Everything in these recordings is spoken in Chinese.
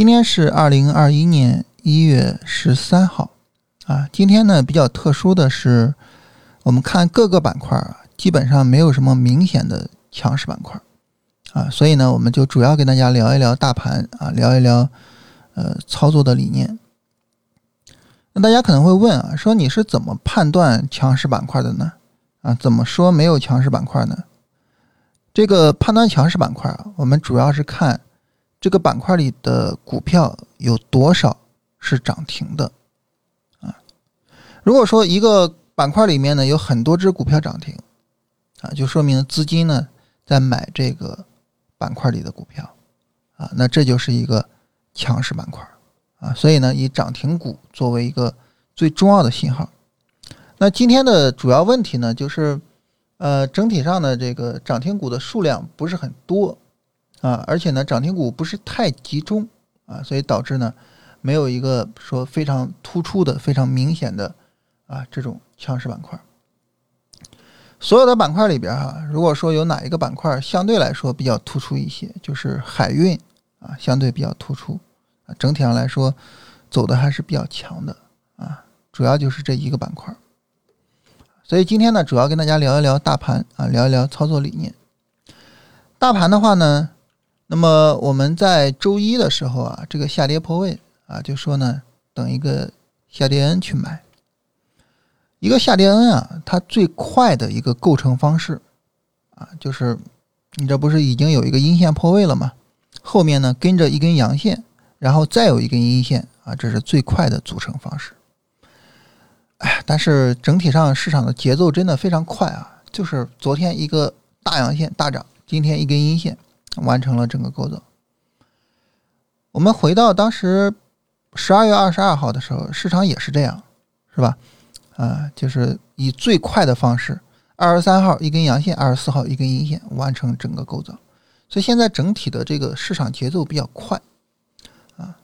今天是二零二一年一月十三号，啊，今天呢比较特殊的是，我们看各个板块啊，基本上没有什么明显的强势板块，啊，所以呢，我们就主要跟大家聊一聊大盘啊，聊一聊呃操作的理念。那大家可能会问啊，说你是怎么判断强势板块的呢？啊，怎么说没有强势板块呢？这个判断强势板块啊，我们主要是看。这个板块里的股票有多少是涨停的啊？如果说一个板块里面呢有很多只股票涨停啊，就说明资金呢在买这个板块里的股票啊，那这就是一个强势板块啊。所以呢，以涨停股作为一个最重要的信号。那今天的主要问题呢，就是呃，整体上的这个涨停股的数量不是很多。啊，而且呢，涨停股不是太集中啊，所以导致呢，没有一个说非常突出的、非常明显的啊这种强势板块。所有的板块里边哈，如果说有哪一个板块相对来说比较突出一些，就是海运啊，相对比较突出啊，整体上来说走的还是比较强的啊，主要就是这一个板块。所以今天呢，主要跟大家聊一聊大盘啊，聊一聊操作理念。大盘的话呢。那么我们在周一的时候啊，这个下跌破位啊，就说呢，等一个下跌 N 去买。一个下跌 N 啊，它最快的一个构成方式啊，就是你这不是已经有一个阴线破位了吗？后面呢跟着一根阳线，然后再有一根阴线啊，这是最快的组成方式。哎，但是整体上市场的节奏真的非常快啊，就是昨天一个大阳线大涨，今天一根阴线。完成了整个构造。我们回到当时十二月二十二号的时候，市场也是这样，是吧？啊，就是以最快的方式，二十三号一根阳线，二十四号一根阴线，完成整个构造。所以现在整体的这个市场节奏比较快，啊，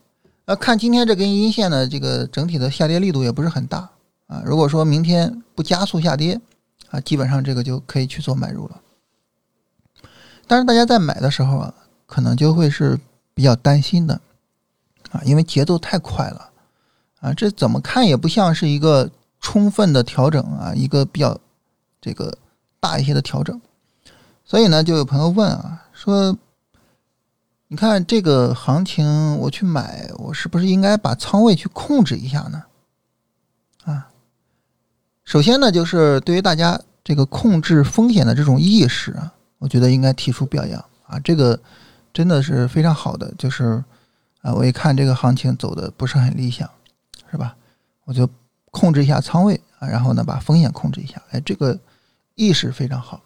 那看今天这根阴线呢，这个整体的下跌力度也不是很大啊。如果说明天不加速下跌，啊，基本上这个就可以去做买入了。但是大家在买的时候啊，可能就会是比较担心的，啊，因为节奏太快了，啊，这怎么看也不像是一个充分的调整啊，一个比较这个大一些的调整，所以呢，就有朋友问啊，说，你看这个行情我去买，我是不是应该把仓位去控制一下呢？啊，首先呢，就是对于大家这个控制风险的这种意识啊。我觉得应该提出表扬啊，这个真的是非常好的，就是啊，我一看这个行情走的不是很理想，是吧？我就控制一下仓位啊，然后呢把风险控制一下，哎，这个意识非常好。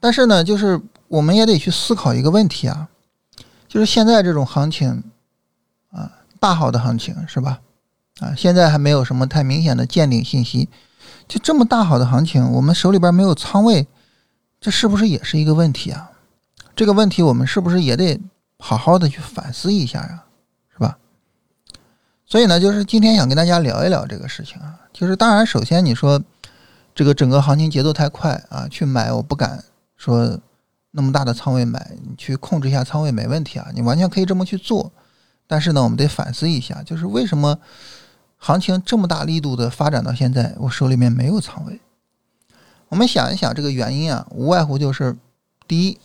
但是呢，就是我们也得去思考一个问题啊，就是现在这种行情啊，大好的行情是吧？啊，现在还没有什么太明显的见顶信息。就这么大好的行情，我们手里边没有仓位，这是不是也是一个问题啊？这个问题我们是不是也得好好的去反思一下呀？是吧？所以呢，就是今天想跟大家聊一聊这个事情啊。就是当然，首先你说这个整个行情节奏太快啊，去买我不敢说那么大的仓位买，你去控制一下仓位没问题啊，你完全可以这么去做。但是呢，我们得反思一下，就是为什么？行情这么大力度的发展到现在，我手里面没有仓位。我们想一想，这个原因啊，无外乎就是第一，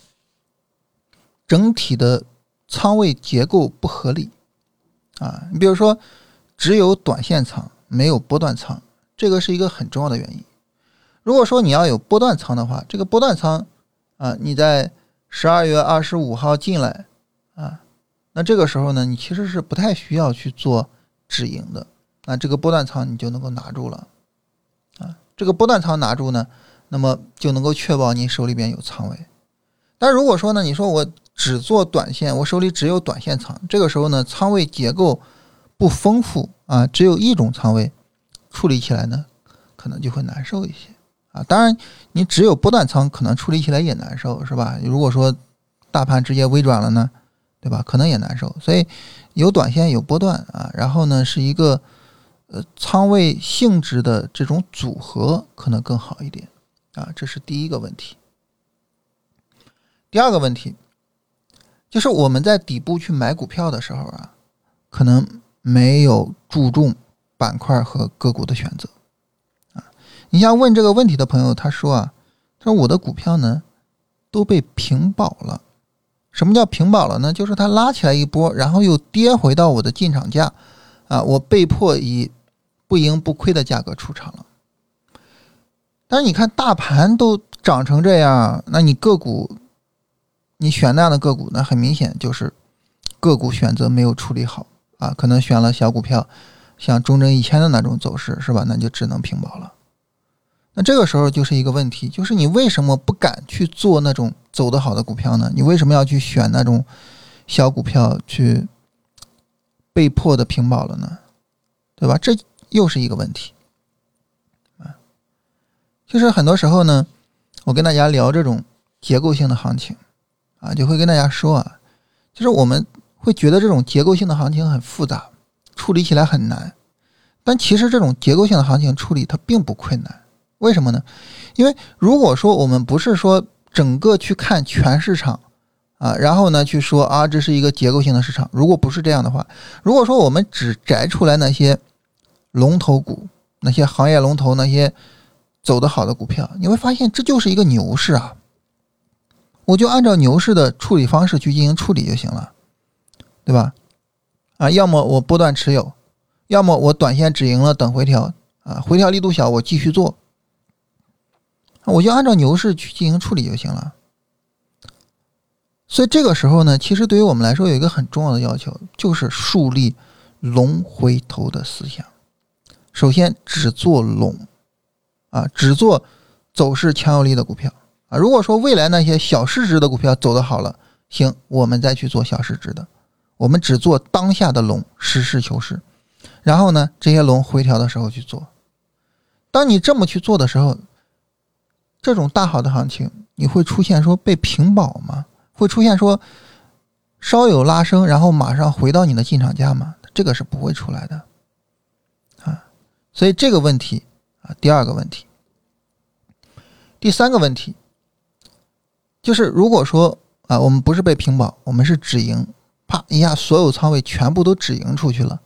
整体的仓位结构不合理啊。你比如说，只有短线仓，没有波段仓，这个是一个很重要的原因。如果说你要有波段仓的话，这个波段仓啊，你在十二月二十五号进来啊，那这个时候呢，你其实是不太需要去做止盈的。那这个波段仓你就能够拿住了，啊，这个波段仓拿住呢，那么就能够确保你手里边有仓位。但如果说呢，你说我只做短线，我手里只有短线仓，这个时候呢，仓位结构不丰富啊，只有一种仓位，处理起来呢，可能就会难受一些啊。当然，你只有波段仓，可能处理起来也难受，是吧？如果说大盘直接微转了呢，对吧？可能也难受。所以有短线有波段啊，然后呢是一个。呃，仓位性质的这种组合可能更好一点啊，这是第一个问题。第二个问题，就是我们在底部去买股票的时候啊，可能没有注重板块和个股的选择啊。你像问这个问题的朋友，他说啊，他说我的股票呢都被平保了。什么叫平保了呢？就是它拉起来一波，然后又跌回到我的进场价啊，我被迫以不盈不亏的价格出场了。但是你看大盘都涨成这样，那你个股？你选那样的个股，那很明显就是个股选择没有处理好啊，可能选了小股票，像中证一千的那种走势，是吧？那就只能平保了。那这个时候就是一个问题，就是你为什么不敢去做那种走得好的股票呢？你为什么要去选那种小股票去被迫的平保了呢？对吧？这又是一个问题啊。就是很多时候呢，我跟大家聊这种结构性的行情。啊，就会跟大家说啊，就是我们会觉得这种结构性的行情很复杂，处理起来很难。但其实这种结构性的行情处理它并不困难，为什么呢？因为如果说我们不是说整个去看全市场啊，然后呢去说啊这是一个结构性的市场，如果不是这样的话，如果说我们只摘出来那些龙头股、那些行业龙头、那些走得好的股票，你会发现这就是一个牛市啊。我就按照牛市的处理方式去进行处理就行了，对吧？啊，要么我波段持有，要么我短线止盈了等回调，啊，回调力度小我继续做，我就按照牛市去进行处理就行了。所以这个时候呢，其实对于我们来说有一个很重要的要求，就是树立龙回头的思想。首先只做龙，啊，只做走势强有力的股票。啊，如果说未来那些小市值的股票走得好了，行，我们再去做小市值的，我们只做当下的龙，实事求是。然后呢，这些龙回调的时候去做。当你这么去做的时候，这种大好的行情，你会出现说被平保吗？会出现说稍有拉升，然后马上回到你的进场价吗？这个是不会出来的。所以这个问题啊，第二个问题，第三个问题。就是如果说啊，我们不是被平保，我们是止盈，啪一下，所有仓位全部都止盈出去了，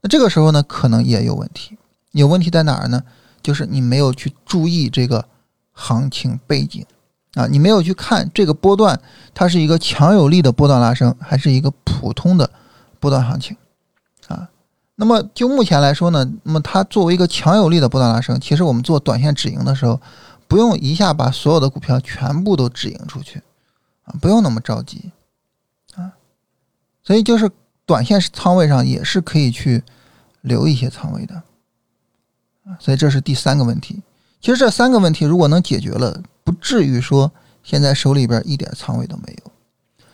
那这个时候呢，可能也有问题。有问题在哪儿呢？就是你没有去注意这个行情背景啊，你没有去看这个波段，它是一个强有力的波段拉升，还是一个普通的波段行情？那么就目前来说呢，那么它作为一个强有力的波段拉升，其实我们做短线止盈的时候。不用一下把所有的股票全部都止盈出去，啊，不用那么着急，啊，所以就是短线仓位上也是可以去留一些仓位的，啊，所以这是第三个问题。其实这三个问题如果能解决了，不至于说现在手里边一点仓位都没有。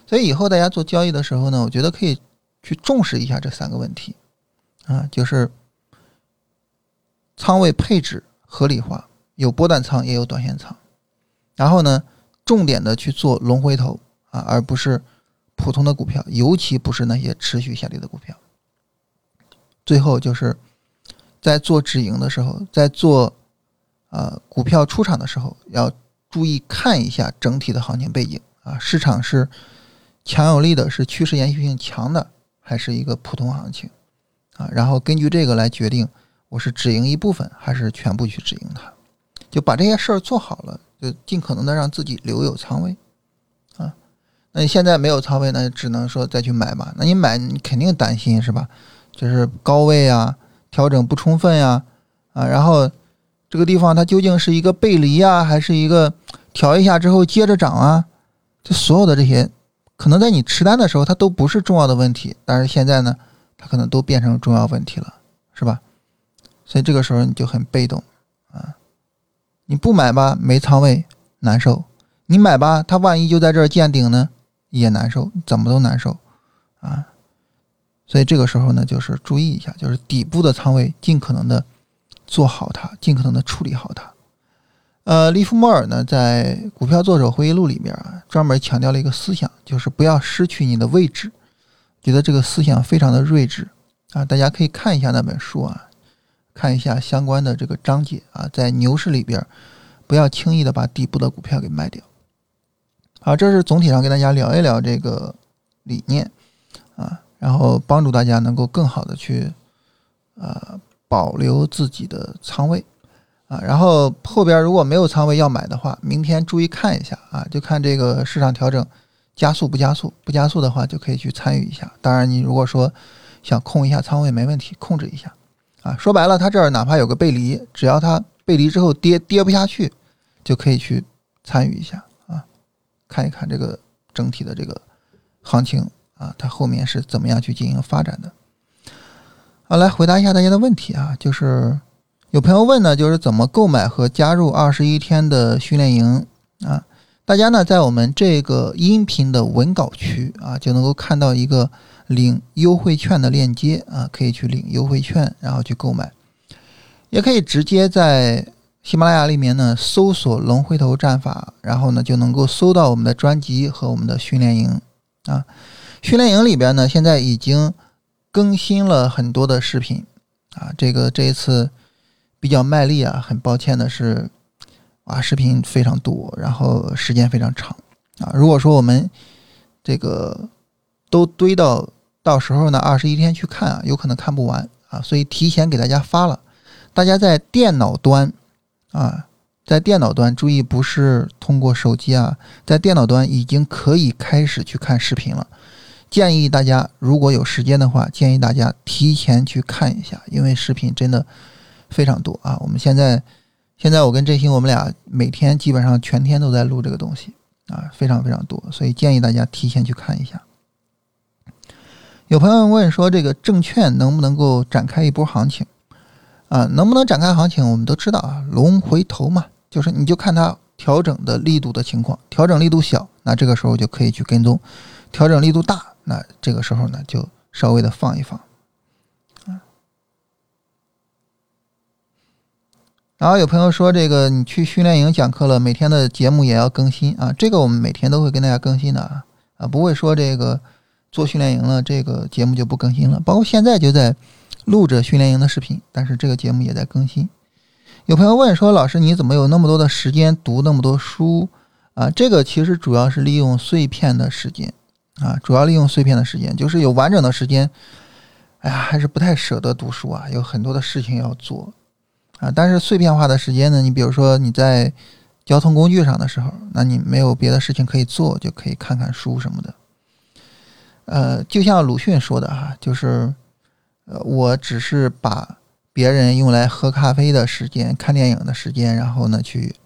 所以以后大家做交易的时候呢，我觉得可以去重视一下这三个问题，啊，就是仓位配置合理化。有波段仓，也有短线仓，然后呢，重点的去做龙回头啊，而不是普通的股票，尤其不是那些持续下跌的股票。最后就是在做止盈的时候，在做啊股票出场的时候，要注意看一下整体的行情背景啊，市场是强有力的，是趋势延续性强的，还是一个普通行情啊？然后根据这个来决定，我是止盈一部分，还是全部去止盈它。就把这些事儿做好了，就尽可能的让自己留有仓位，啊，那你现在没有仓位，那只能说再去买吧。那你买，你肯定担心是吧？就是高位啊，调整不充分呀，啊，然后这个地方它究竟是一个背离啊，还是一个调一下之后接着涨啊？这所有的这些，可能在你持单的时候它都不是重要的问题，但是现在呢，它可能都变成重要问题了，是吧？所以这个时候你就很被动啊。你不买吧，没仓位难受；你买吧，它万一就在这儿见顶呢，也难受，怎么都难受啊！所以这个时候呢，就是注意一下，就是底部的仓位尽可能的做好它，尽可能的处理好它。呃，利弗莫尔呢，在《股票作手回忆录》里面啊，专门强调了一个思想，就是不要失去你的位置。觉得这个思想非常的睿智啊，大家可以看一下那本书啊。看一下相关的这个章节啊，在牛市里边，不要轻易的把底部的股票给卖掉。好，这是总体上跟大家聊一聊这个理念啊，然后帮助大家能够更好的去呃保留自己的仓位啊，然后后边如果没有仓位要买的话，明天注意看一下啊，就看这个市场调整加速不加速，不加速的话就可以去参与一下。当然，你如果说想控一下仓位没问题，控制一下啊。说白了，它这儿哪怕有个背离，只要它背离之后跌跌不下去，就可以去参与一下啊，看一看这个整体的这个行情啊，它后面是怎么样去进行发展的。好，来回答一下大家的问题啊，就是有朋友问呢，就是怎么购买和加入二十一天的训练营啊？大家呢在我们这个音频的文稿区啊，就能够看到一个。领优惠券的链接啊，可以去领优惠券，然后去购买，也可以直接在喜马拉雅里面呢搜索“龙回头战法”，然后呢就能够搜到我们的专辑和我们的训练营啊。训练营里边呢，现在已经更新了很多的视频啊。这个这一次比较卖力啊，很抱歉的是，啊，视频非常多，然后时间非常长啊。如果说我们这个都堆到到时候呢，二十一天去看啊，有可能看不完啊，所以提前给大家发了。大家在电脑端啊，在电脑端注意，不是通过手机啊，在电脑端已经可以开始去看视频了。建议大家如果有时间的话，建议大家提前去看一下，因为视频真的非常多啊。我们现在现在我跟振兴我们俩每天基本上全天都在录这个东西啊，非常非常多，所以建议大家提前去看一下。有朋友问说：“这个证券能不能够展开一波行情？啊，能不能展开行情？我们都知道啊，龙回头嘛，就是你就看它调整的力度的情况，调整力度小，那这个时候就可以去跟踪；调整力度大，那这个时候呢就稍微的放一放。啊，然后有朋友说，这个你去训练营讲课了，每天的节目也要更新啊，这个我们每天都会跟大家更新的啊，啊，不会说这个。”做训练营了，这个节目就不更新了。包括现在就在录着训练营的视频，但是这个节目也在更新。有朋友问说：“老师，你怎么有那么多的时间读那么多书啊？”这个其实主要是利用碎片的时间啊，主要利用碎片的时间，就是有完整的时间，哎呀，还是不太舍得读书啊，有很多的事情要做啊。但是碎片化的时间呢，你比如说你在交通工具上的时候，那你没有别的事情可以做，就可以看看书什么的。呃，就像鲁迅说的哈，就是，呃，我只是把别人用来喝咖啡的时间、看电影的时间，然后呢去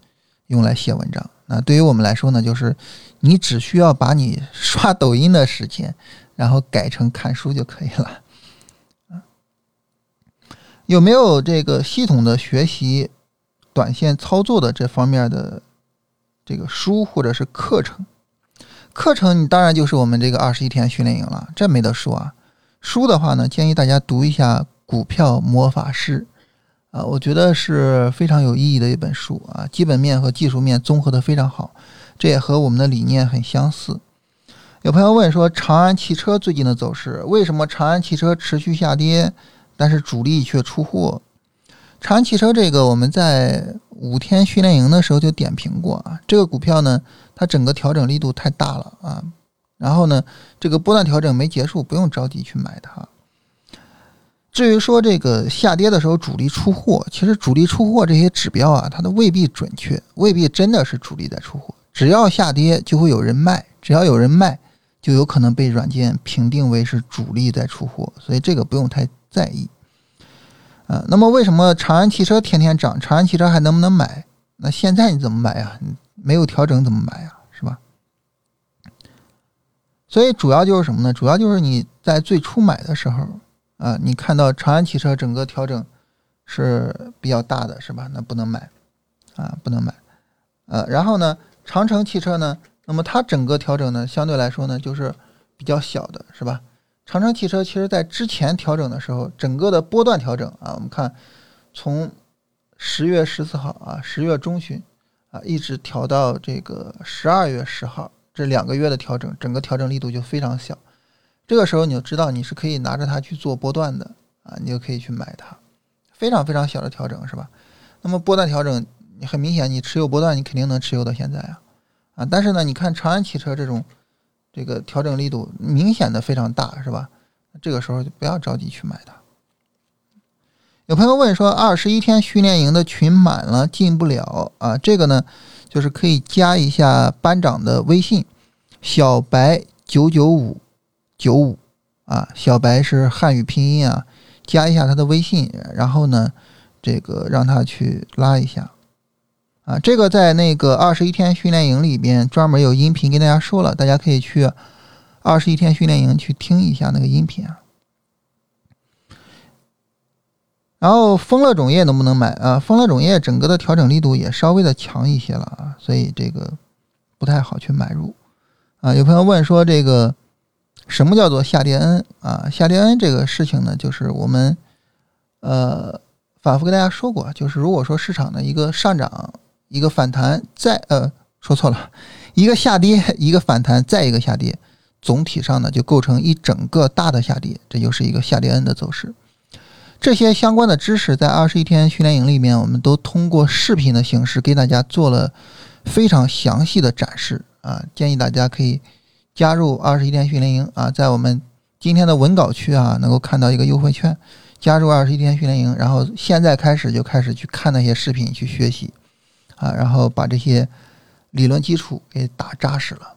用来写文章。那对于我们来说呢，就是你只需要把你刷抖音的时间，然后改成看书就可以了。有没有这个系统的学习短线操作的这方面的这个书或者是课程？课程你当然就是我们这个二十一天训练营了，这没得说啊。书的话呢，建议大家读一下《股票魔法师》，啊，我觉得是非常有意义的一本书啊，基本面和技术面综合的非常好，这也和我们的理念很相似。有朋友问说，长安汽车最近的走势，为什么长安汽车持续下跌，但是主力却出货？长安汽车这个我们在五天训练营的时候就点评过啊，这个股票呢。它整个调整力度太大了啊，然后呢，这个波段调整没结束，不用着急去买它。至于说这个下跌的时候主力出货，其实主力出货这些指标啊，它都未必准确，未必真的是主力在出货。只要下跌就会有人卖，只要有人卖，就有可能被软件评定为是主力在出货，所以这个不用太在意。呃，那么为什么长安汽车天天涨，长安汽车还能不能买？那现在你怎么买呀？没有调整怎么买呀？是吧？所以主要就是什么呢？主要就是你在最初买的时候啊，你看到长安汽车整个调整是比较大的，是吧？那不能买啊，不能买。呃，然后呢，长城汽车呢，那么它整个调整呢，相对来说呢，就是比较小的，是吧？长城汽车其实在之前调整的时候，整个的波段调整啊，我们看从十月十四号啊，十月中旬。啊，一直调到这个十二月十号，这两个月的调整，整个调整力度就非常小。这个时候你就知道你是可以拿着它去做波段的啊，你就可以去买它，非常非常小的调整是吧？那么波段调整，很明显你持有波段，你肯定能持有到现在啊啊！但是呢，你看长安汽车这种这个调整力度明显的非常大，是吧？这个时候就不要着急去买它。有朋友问说，二十一天训练营的群满了进不了啊？这个呢，就是可以加一下班长的微信，小白九九五九五啊，小白是汉语拼音啊，加一下他的微信，然后呢，这个让他去拉一下啊。这个在那个二十一天训练营里边专门有音频跟大家说了，大家可以去二十一天训练营去听一下那个音频啊。然后丰乐种业能不能买啊？丰乐种业整个的调整力度也稍微的强一些了啊，所以这个不太好去买入啊。有朋友问说，这个什么叫做下跌 N 啊？下跌 N 这个事情呢，就是我们呃反复跟大家说过，就是如果说市场的一个上涨、一个反弹，再呃说错了，一个下跌、一个反弹，再一个下跌，总体上呢就构成一整个大的下跌，这就是一个下跌 N 的走势。这些相关的知识在二十一天训练营里面，我们都通过视频的形式给大家做了非常详细的展示啊！建议大家可以加入二十一天训练营啊，在我们今天的文稿区啊，能够看到一个优惠券，加入二十一天训练营，然后现在开始就开始去看那些视频去学习啊，然后把这些理论基础给打扎实了。